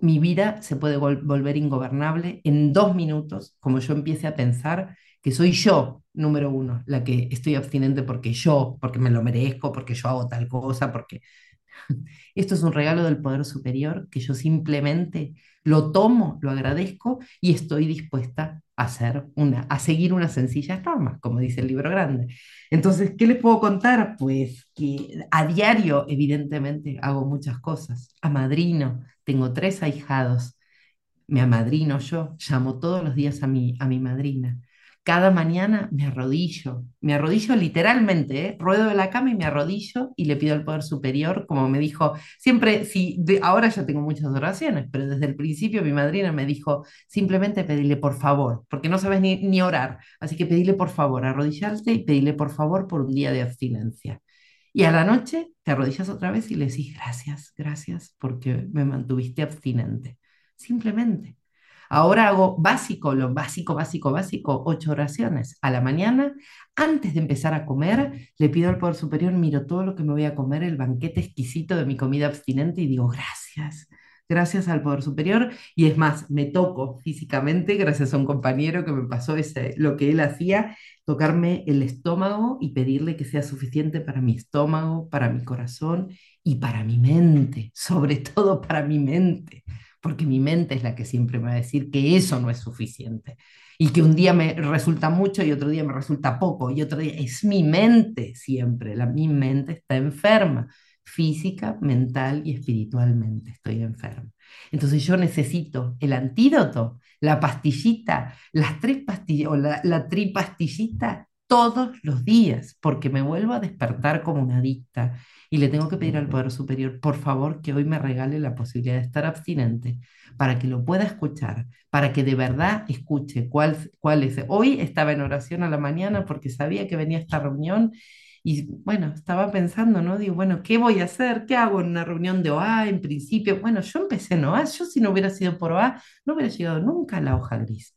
Mi vida se puede volver ingobernable en dos minutos, como yo empiece a pensar que soy yo, número uno, la que estoy abstinente porque yo, porque me lo merezco, porque yo hago tal cosa, porque esto es un regalo del poder superior que yo simplemente lo tomo, lo agradezco y estoy dispuesta a hacer una, a seguir unas sencillas normas, como dice el libro grande. Entonces, ¿qué les puedo contar? Pues que a diario, evidentemente, hago muchas cosas. Amadrino, tengo tres ahijados, me amadrino yo, llamo todos los días a mi, a mi madrina cada mañana me arrodillo, me arrodillo literalmente, ¿eh? ruedo de la cama y me arrodillo y le pido al Poder Superior, como me dijo, siempre, si ahora ya tengo muchas oraciones, pero desde el principio mi madrina me dijo, simplemente pedirle por favor, porque no sabes ni, ni orar, así que pedirle por favor, arrodillarte y pedirle por favor por un día de abstinencia. Y a la noche te arrodillas otra vez y le decís gracias, gracias porque me mantuviste abstinente. Simplemente. Ahora hago básico, lo básico, básico, básico, ocho oraciones a la mañana. Antes de empezar a comer, le pido al Poder Superior, miro todo lo que me voy a comer, el banquete exquisito de mi comida abstinente y digo, gracias, gracias al Poder Superior. Y es más, me toco físicamente, gracias a un compañero que me pasó ese, lo que él hacía, tocarme el estómago y pedirle que sea suficiente para mi estómago, para mi corazón y para mi mente, sobre todo para mi mente porque mi mente es la que siempre me va a decir que eso no es suficiente y que un día me resulta mucho y otro día me resulta poco y otro día es mi mente siempre, la, mi mente está enferma, física, mental y espiritualmente estoy enferma. Entonces yo necesito el antídoto, la pastillita, las tres pastillas o la, la tripastillita todos los días, porque me vuelvo a despertar como una adicta y le tengo que pedir al Poder Superior, por favor, que hoy me regale la posibilidad de estar abstinente para que lo pueda escuchar, para que de verdad escuche cuál, cuál es. Hoy estaba en oración a la mañana porque sabía que venía esta reunión y bueno, estaba pensando, ¿no? Digo, bueno, ¿qué voy a hacer? ¿Qué hago en una reunión de OA? En principio, bueno, yo empecé en OA, yo si no hubiera sido por OA, no hubiera llegado nunca a la hoja gris.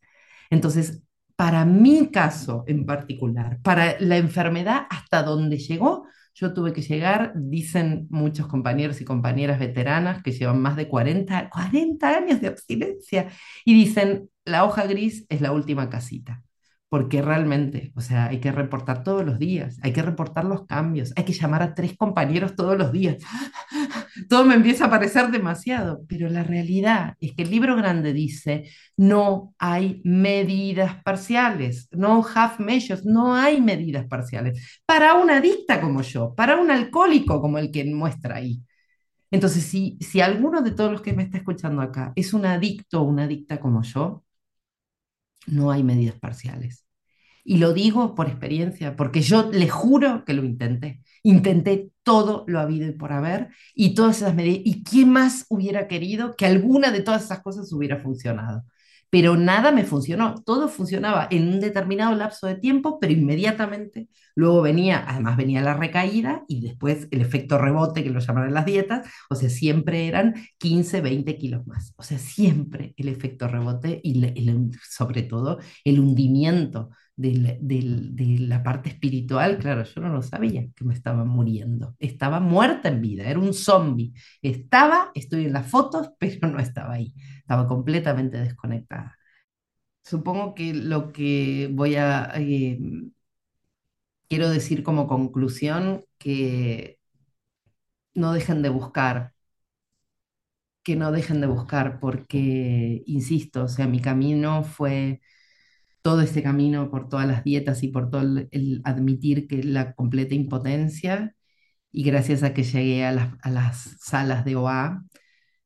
Entonces, para mi caso en particular, para la enfermedad hasta donde llegó, yo tuve que llegar, dicen muchos compañeros y compañeras veteranas que llevan más de 40, 40 años de abstinencia y dicen, la hoja gris es la última casita porque realmente, o sea, hay que reportar todos los días, hay que reportar los cambios, hay que llamar a tres compañeros todos los días. Todo me empieza a parecer demasiado, pero la realidad es que el libro grande dice, no hay medidas parciales, no half measures, no hay medidas parciales. Para una adicta como yo, para un alcohólico como el que muestra ahí. Entonces, si, si alguno de todos los que me está escuchando acá es un adicto o una adicta como yo, no hay medidas parciales. Y lo digo por experiencia, porque yo le juro que lo intenté. Intenté todo lo habido y por haber y todas esas medidas. ¿Y quién más hubiera querido que alguna de todas esas cosas hubiera funcionado? pero nada me funcionó. Todo funcionaba en un determinado lapso de tiempo, pero inmediatamente luego venía, además venía la recaída y después el efecto rebote, que lo llaman en las dietas, o sea, siempre eran 15, 20 kilos más. O sea, siempre el efecto rebote y el- sobre todo el hundimiento de la parte espiritual, claro, yo no lo sabía que me estaba muriendo. Estaba muerta en vida, era un zombie. Estaba, estoy en las fotos, pero no estaba ahí. Estaba completamente desconectada. Supongo que lo que voy a, eh, quiero decir como conclusión, que no dejen de buscar, que no dejen de buscar, porque, insisto, o sea, mi camino fue todo ese camino por todas las dietas y por todo el, admitir que la completa impotencia, y gracias a que llegué a las, a las salas de OA,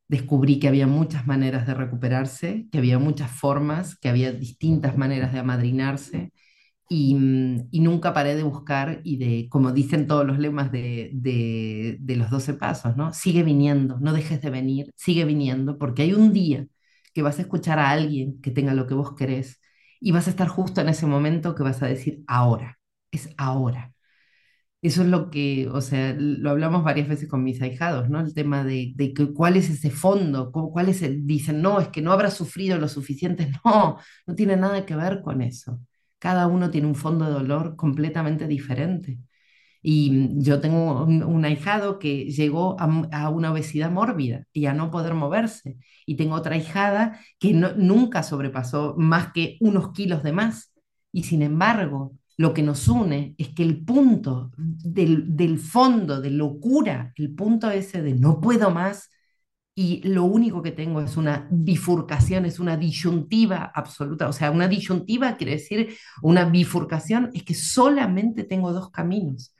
descubrí que había muchas maneras de recuperarse, que había muchas formas, que había distintas maneras de amadrinarse y, y nunca paré de buscar y de, como dicen todos los lemas de, de, de los 12 pasos, ¿no? Sigue viniendo, no dejes de venir, sigue viniendo, porque hay un día que vas a escuchar a alguien que tenga lo que vos querés y vas a estar justo en ese momento que vas a decir ahora, es ahora. Eso es lo que, o sea, lo hablamos varias veces con mis ahijados, ¿no? El tema de, de cuál es ese fondo, cuál es el, dicen, no, es que no habrá sufrido lo suficiente. No, no tiene nada que ver con eso. Cada uno tiene un fondo de dolor completamente diferente. Y mm, yo tengo un, un ahijado que llegó a, a una obesidad mórbida y a no poder moverse. Y tengo otra ahijada que no- nunca sobrepasó más que unos kilos de más. Y sin embargo, lo que nos une es que el punto del, del fondo de locura, el punto ese de no puedo más, y lo único que tengo es una bifurcación, es una disyuntiva absoluta. O sea, una disyuntiva quiere decir una bifurcación, es que solamente tengo dos caminos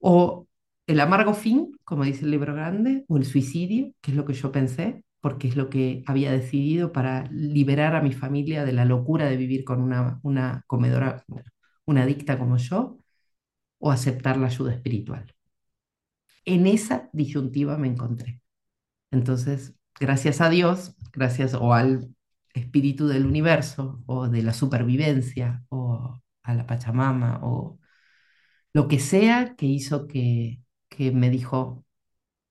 o el amargo fin, como dice el libro grande, o el suicidio, que es lo que yo pensé, porque es lo que había decidido para liberar a mi familia de la locura de vivir con una, una comedora, una adicta como yo, o aceptar la ayuda espiritual. En esa disyuntiva me encontré. Entonces, gracias a Dios, gracias o al espíritu del universo, o de la supervivencia, o a la Pachamama, o lo que sea que hizo que, que me dijo,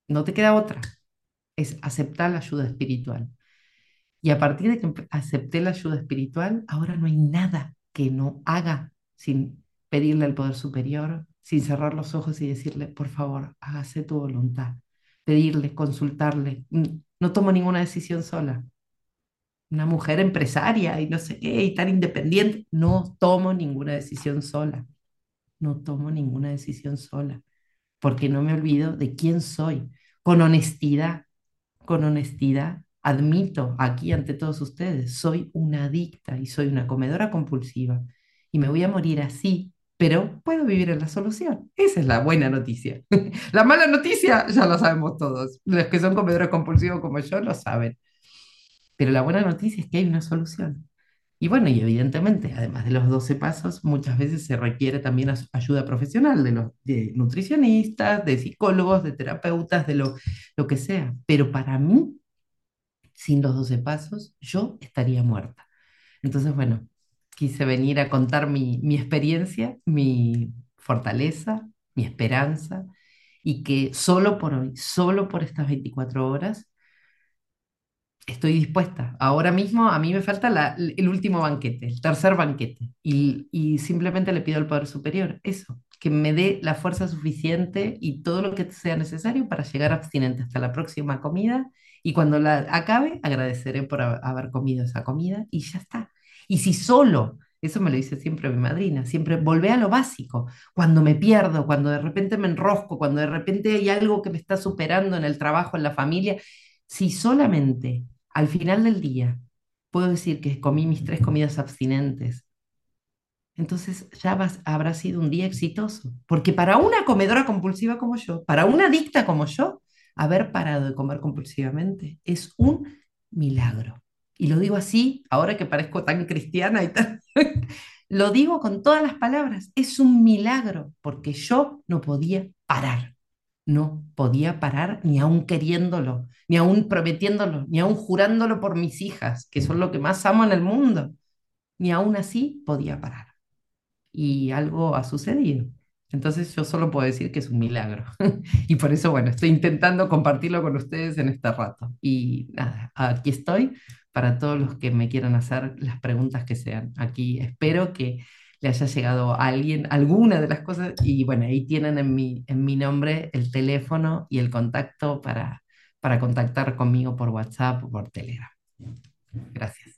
no te queda otra, es aceptar la ayuda espiritual. Y a partir de que acepté la ayuda espiritual, ahora no hay nada que no haga sin pedirle al poder superior, sin cerrar los ojos y decirle, por favor, hágase tu voluntad. Pedirle, consultarle. No tomo ninguna decisión sola. Una mujer empresaria y no sé qué, y tan independiente, no tomo ninguna decisión sola. No tomo ninguna decisión sola porque no me olvido de quién soy, con honestidad, con honestidad. Admito aquí ante todos ustedes, soy una adicta y soy una comedora compulsiva y me voy a morir así, pero puedo vivir en la solución. Esa es la buena noticia. La mala noticia ya lo sabemos todos. Los que son comedores compulsivos como yo lo saben. Pero la buena noticia es que hay una solución. Y bueno, y evidentemente, además de los 12 pasos, muchas veces se requiere también ayuda profesional de los nutricionistas, de psicólogos, de terapeutas, de lo, lo que sea. Pero para mí, sin los 12 pasos, yo estaría muerta. Entonces, bueno, quise venir a contar mi, mi experiencia, mi fortaleza, mi esperanza, y que solo por hoy, solo por estas 24 horas, Estoy dispuesta. Ahora mismo a mí me falta el último banquete, el tercer banquete. Y, y simplemente le pido al Poder Superior eso, que me dé la fuerza suficiente y todo lo que sea necesario para llegar abstinente hasta la próxima comida. Y cuando la acabe, agradeceré por ha- haber comido esa comida y ya está. Y si solo, eso me lo dice siempre mi madrina, siempre volvé a lo básico. Cuando me pierdo, cuando de repente me enrosco, cuando de repente hay algo que me está superando en el trabajo, en la familia, si solamente al final del día puedo decir que comí mis tres comidas abstinentes, entonces ya habrá sido un día exitoso. Porque para una comedora compulsiva como yo, para una adicta como yo, haber parado de comer compulsivamente es un milagro. Y lo digo así, ahora que parezco tan cristiana y tan... Lo digo con todas las palabras, es un milagro, porque yo no podía parar. No podía parar ni aún queriéndolo, ni aún prometiéndolo, ni aún jurándolo por mis hijas, que son lo que más amo en el mundo. Ni aún así podía parar. Y algo ha sucedido. Entonces yo solo puedo decir que es un milagro. Y por eso, bueno, estoy intentando compartirlo con ustedes en este rato. Y nada, aquí estoy para todos los que me quieran hacer las preguntas que sean. Aquí espero que le haya llegado a alguien alguna de las cosas. Y bueno, ahí tienen en mi, en mi nombre el teléfono y el contacto para, para contactar conmigo por WhatsApp o por Telegram. Gracias.